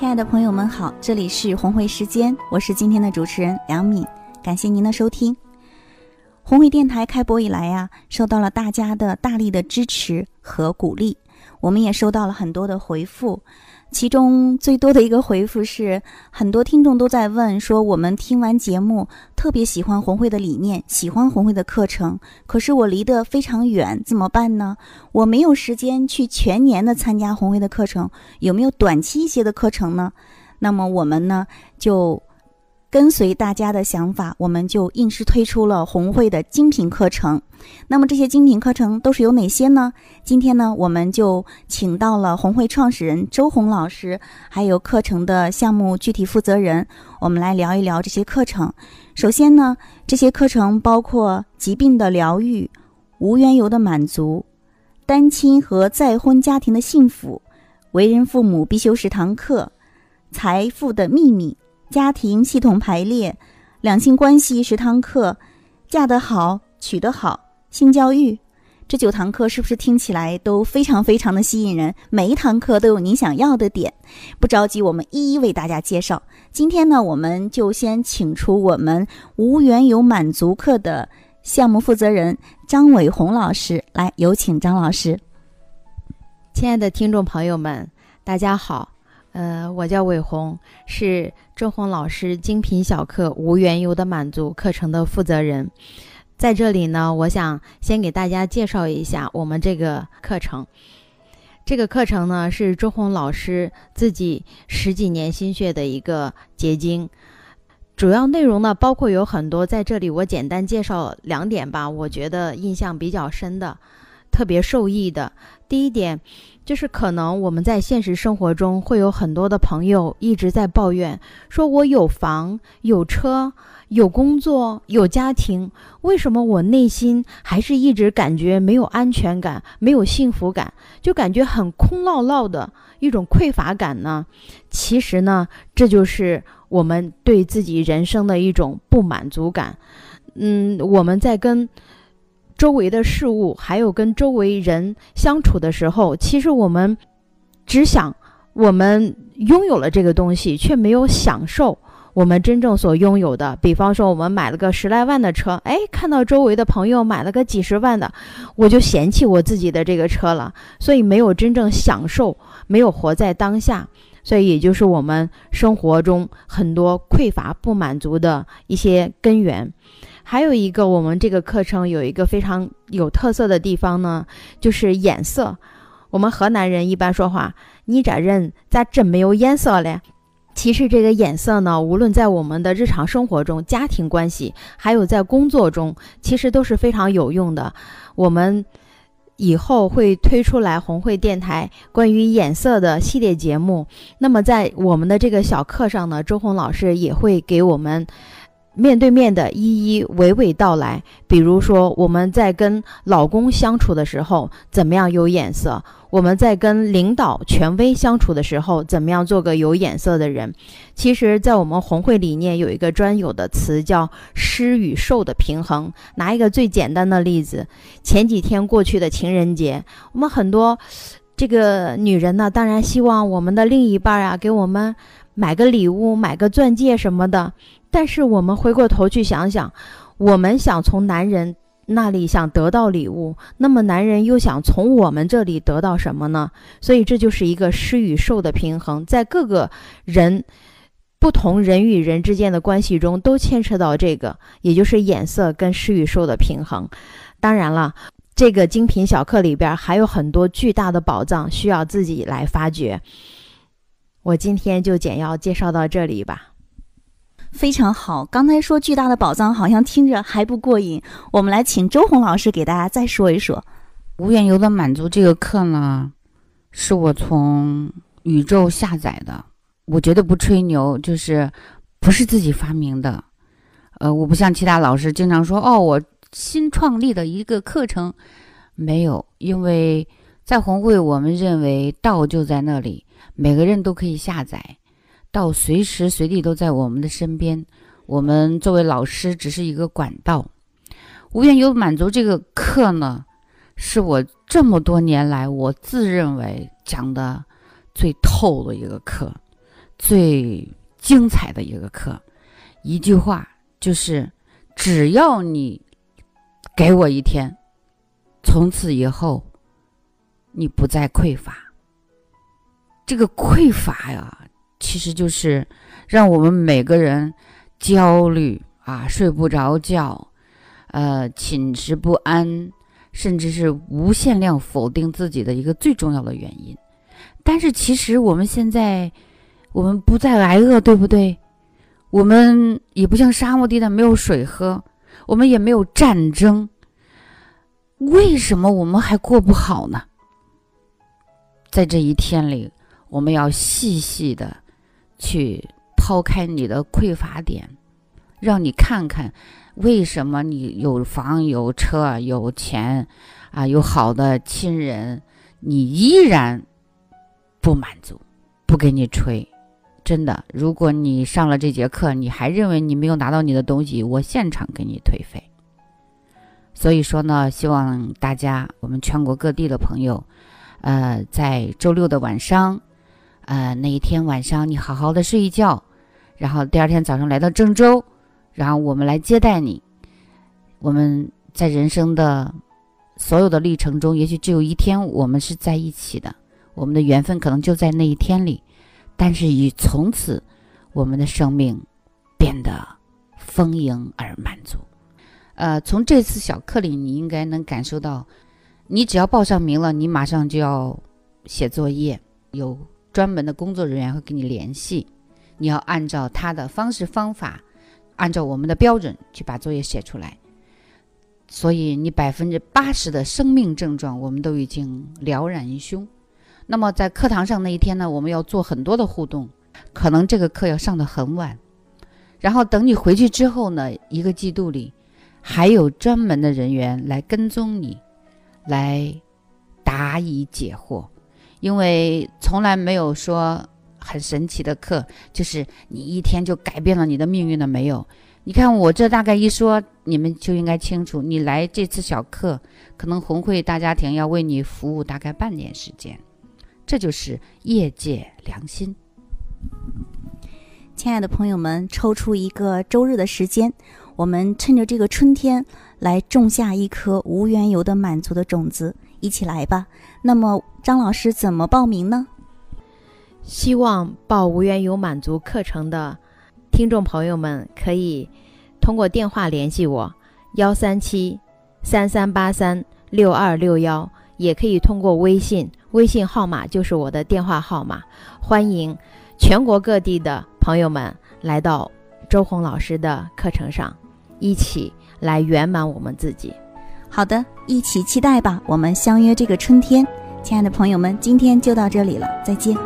亲爱的朋友们好，这里是红会时间，我是今天的主持人梁敏，感谢您的收听。红会电台开播以来呀，受到了大家的大力的支持和鼓励，我们也收到了很多的回复。其中最多的一个回复是，很多听众都在问说，我们听完节目特别喜欢红会的理念，喜欢红会的课程，可是我离得非常远，怎么办呢？我没有时间去全年的参加红会的课程，有没有短期一些的课程呢？那么我们呢就。跟随大家的想法，我们就硬是推出了红会的精品课程。那么这些精品课程都是有哪些呢？今天呢，我们就请到了红会创始人周红老师，还有课程的项目具体负责人，我们来聊一聊这些课程。首先呢，这些课程包括疾病的疗愈、无缘由的满足、单亲和再婚家庭的幸福、为人父母必修十堂课、财富的秘密。家庭系统排列，两性关系十堂课，嫁得好，娶得好，性教育，这九堂课是不是听起来都非常非常的吸引人？每一堂课都有您想要的点，不着急，我们一一为大家介绍。今天呢，我们就先请出我们无缘有满足课的项目负责人张伟红老师来，有请张老师。亲爱的听众朋友们，大家好。呃，我叫伟红，是周红老师精品小课无缘由的满足课程的负责人。在这里呢，我想先给大家介绍一下我们这个课程。这个课程呢，是周红老师自己十几年心血的一个结晶。主要内容呢，包括有很多，在这里我简单介绍两点吧。我觉得印象比较深的，特别受益的。第一点。就是可能我们在现实生活中会有很多的朋友一直在抱怨，说我有房有车有工作有家庭，为什么我内心还是一直感觉没有安全感、没有幸福感，就感觉很空落落的一种匮乏感呢？其实呢，这就是我们对自己人生的一种不满足感。嗯，我们在跟。周围的事物，还有跟周围人相处的时候，其实我们只想我们拥有了这个东西，却没有享受我们真正所拥有的。比方说，我们买了个十来万的车，哎，看到周围的朋友买了个几十万的，我就嫌弃我自己的这个车了。所以没有真正享受，没有活在当下，所以也就是我们生活中很多匮乏、不满足的一些根源。还有一个，我们这个课程有一个非常有特色的地方呢，就是颜色。我们河南人一般说话，你这人咋真没有颜色嘞？其实这个颜色呢，无论在我们的日常生活中、家庭关系，还有在工作中，其实都是非常有用的。我们以后会推出来红会电台关于眼色的系列节目。那么在我们的这个小课上呢，周红老师也会给我们。面对面的一一娓娓道来，比如说我们在跟老公相处的时候，怎么样有眼色；我们在跟领导、权威相处的时候，怎么样做个有眼色的人。其实，在我们红会理念有一个专有的词叫“施与受的平衡”。拿一个最简单的例子，前几天过去的情人节，我们很多这个女人呢，当然希望我们的另一半啊，给我们买个礼物，买个钻戒什么的。但是我们回过头去想想，我们想从男人那里想得到礼物，那么男人又想从我们这里得到什么呢？所以这就是一个施与受的平衡，在各个人不同人与人之间的关系中都牵扯到这个，也就是眼色跟施与受的平衡。当然了，这个精品小课里边还有很多巨大的宝藏需要自己来发掘。我今天就简要介绍到这里吧。非常好，刚才说巨大的宝藏，好像听着还不过瘾。我们来请周红老师给大家再说一说。无缘由的满足这个课呢，是我从宇宙下载的，我绝对不吹牛，就是不是自己发明的。呃，我不像其他老师经常说哦，我新创立的一个课程，没有，因为在红会，我们认为道就在那里，每个人都可以下载。到随时随地都在我们的身边，我们作为老师只是一个管道。无缘由满足这个课呢，是我这么多年来我自认为讲的最透的一个课。最精彩的一个课。一句话就是：只要你给我一天，从此以后你不再匮乏。这个匮乏呀，其实就是让我们每个人焦虑啊，睡不着觉，呃，寝食不安。甚至是无限量否定自己的一个最重要的原因，但是其实我们现在，我们不再挨饿，对不对？我们也不像沙漠地带没有水喝，我们也没有战争，为什么我们还过不好呢？在这一天里，我们要细细的去抛开你的匮乏点，让你看看。为什么你有房有车有钱，啊，有好的亲人，你依然不满足，不给你吹？真的，如果你上了这节课，你还认为你没有拿到你的东西，我现场给你退费。所以说呢，希望大家，我们全国各地的朋友，呃，在周六的晚上，呃，那一天晚上你好好的睡一觉，然后第二天早上来到郑州。然后我们来接待你。我们在人生的所有的历程中，也许只有一天我们是在一起的，我们的缘分可能就在那一天里。但是与从此，我们的生命变得丰盈而满足。呃，从这次小课里，你应该能感受到，你只要报上名了，你马上就要写作业，有专门的工作人员会跟你联系，你要按照他的方式方法。按照我们的标准去把作业写出来，所以你百分之八十的生命症状我们都已经了然于胸。那么在课堂上那一天呢，我们要做很多的互动，可能这个课要上的很晚，然后等你回去之后呢，一个季度里还有专门的人员来跟踪你，来答疑解惑，因为从来没有说。很神奇的课，就是你一天就改变了你的命运了没有？你看我这大概一说，你们就应该清楚。你来这次小课，可能红会大家庭要为你服务大概半年时间，这就是业界良心。亲爱的朋友们，抽出一个周日的时间，我们趁着这个春天来种下一颗无缘由的满足的种子，一起来吧。那么张老师怎么报名呢？希望报无缘有满足课程的听众朋友们，可以通过电话联系我，幺三七三三八三六二六幺，也可以通过微信，微信号码就是我的电话号码。欢迎全国各地的朋友们来到周红老师的课程上，一起来圆满我们自己。好的，一起期待吧。我们相约这个春天，亲爱的朋友们，今天就到这里了，再见。